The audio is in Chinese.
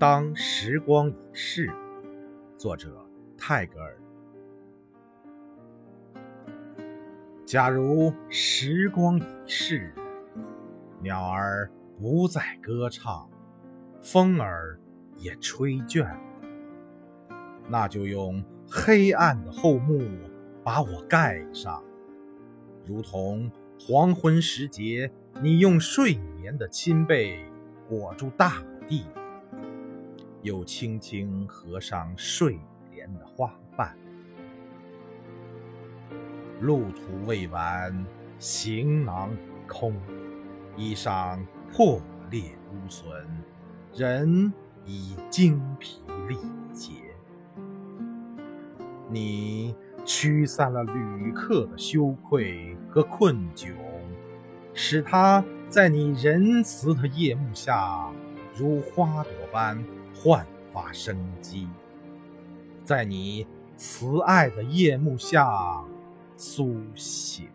当时光已逝，作者泰戈尔。假如时光已逝，鸟儿不再歌唱，风儿也吹倦，那就用黑暗的厚幕把我盖上，如同黄昏时节，你用睡眠的亲被裹住大地。又轻轻合上睡莲的花瓣，路途未完，行囊已空，衣裳破裂无损，人已精疲力竭。你驱散了旅客的羞愧和困窘，使他在你仁慈的夜幕下，如花朵般。焕发生机，在你慈爱的夜幕下苏醒。